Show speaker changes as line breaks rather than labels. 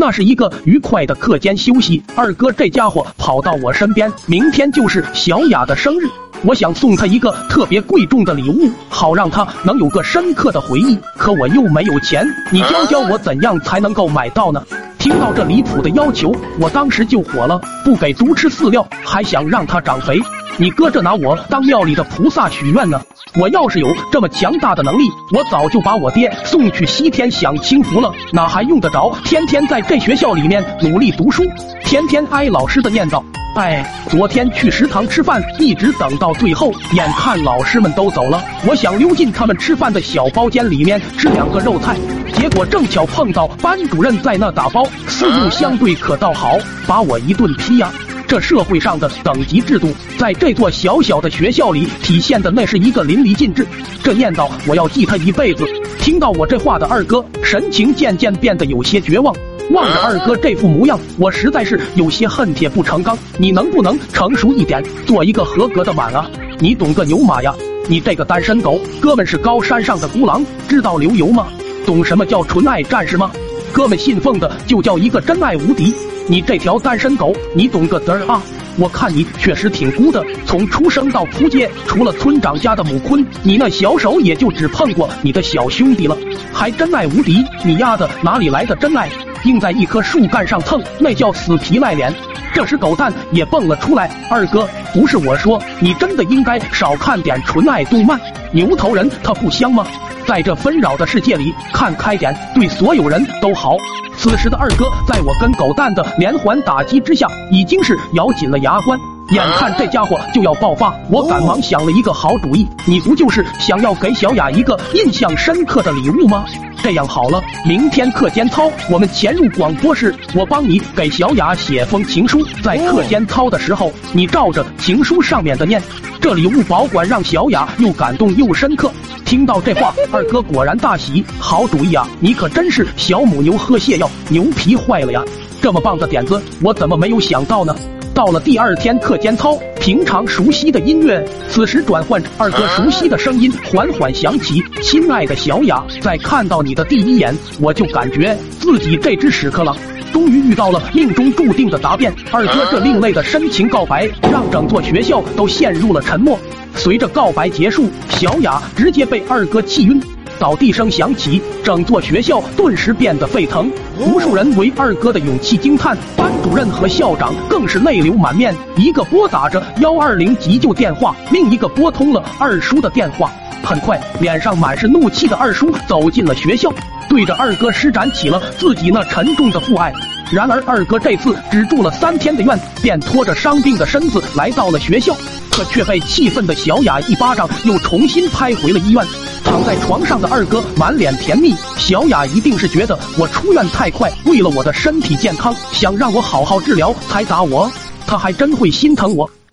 那是一个愉快的课间休息。二哥这家伙跑到我身边，明天就是小雅的生日，我想送她一个特别贵重的礼物，好让她能有个深刻的回忆。可我又没有钱，你教教我怎样才能够买到呢？听到这离谱的要求，我当时就火了，不给猪吃饲料，还想让它长肥。你搁这拿我当庙里的菩萨许愿呢？我要是有这么强大的能力，我早就把我爹送去西天享清福了，哪还用得着天天在这学校里面努力读书，天天挨老师的念叨？哎，昨天去食堂吃饭，一直等到最后，眼看老师们都走了，我想溜进他们吃饭的小包间里面吃两个肉菜，结果正巧碰到班主任在那打包，四目相对可倒好，把我一顿批呀。这社会上的等级制度，在这座小小的学校里体现的那是一个淋漓尽致。这念叨我要记他一辈子。听到我这话的二哥，神情渐渐变得有些绝望。望着二哥这副模样，我实在是有些恨铁不成钢。你能不能成熟一点，做一个合格的碗啊？你懂个牛马呀！你这个单身狗，哥们是高山上的孤狼，知道流油吗？懂什么叫纯爱战士吗？哥们信奉的就叫一个真爱无敌。你这条单身狗，你懂个嘚儿啊！我看你确实挺孤的，从出生到扑街，除了村长家的母坤，你那小手也就只碰过你的小兄弟了，还真爱无敌？你丫的哪里来的真爱？硬在一棵树干上蹭，那叫死皮赖脸。这时狗蛋也蹦了出来，二哥，不是我说，你真的应该少看点纯爱动漫，牛头人他不香吗？在这纷扰的世界里，看开点，对所有人都好。此时的二哥，在我跟狗蛋的连环打击之下，已经是咬紧了牙关。眼看这家伙就要爆发，我赶忙想了一个好主意。你不就是想要给小雅一个印象深刻的礼物吗？这样好了，明天课间操，我们潜入广播室，我帮你给小雅写封情书。在课间操的时候，你照着情书上面的念，这礼物保管让小雅又感动又深刻。听到这话，二哥果然大喜，好主意啊！你可真是小母牛喝泻药，牛皮坏了呀！这么棒的点子，我怎么没有想到呢？到了第二天课间操，平常熟悉的音乐，此时转换二哥熟悉的声音，缓缓响起：“亲爱的小雅，在看到你的第一眼，我就感觉自己这只屎壳郎终于遇到了命中注定的答辩。”二哥这另类的深情告白，让整座学校都陷入了沉默。随着告白结束，小雅直接被二哥气晕。倒地声响起，整座学校顿时变得沸腾，无数人为二哥的勇气惊叹，班主任和校长更是泪流满面，一个拨打着幺二零急救电话，另一个拨通了二叔的电话。很快，脸上满是怒气的二叔走进了学校，对着二哥施展起了自己那沉重的父爱。然而，二哥这次只住了三天的院，便拖着伤病的身子来到了学校，可却被气愤的小雅一巴掌又重新拍回了医院。躺在床上的二哥满脸甜蜜，小雅一定是觉得我出院太快，为了我的身体健康，想让我好好治疗才打我，他还真会心疼我。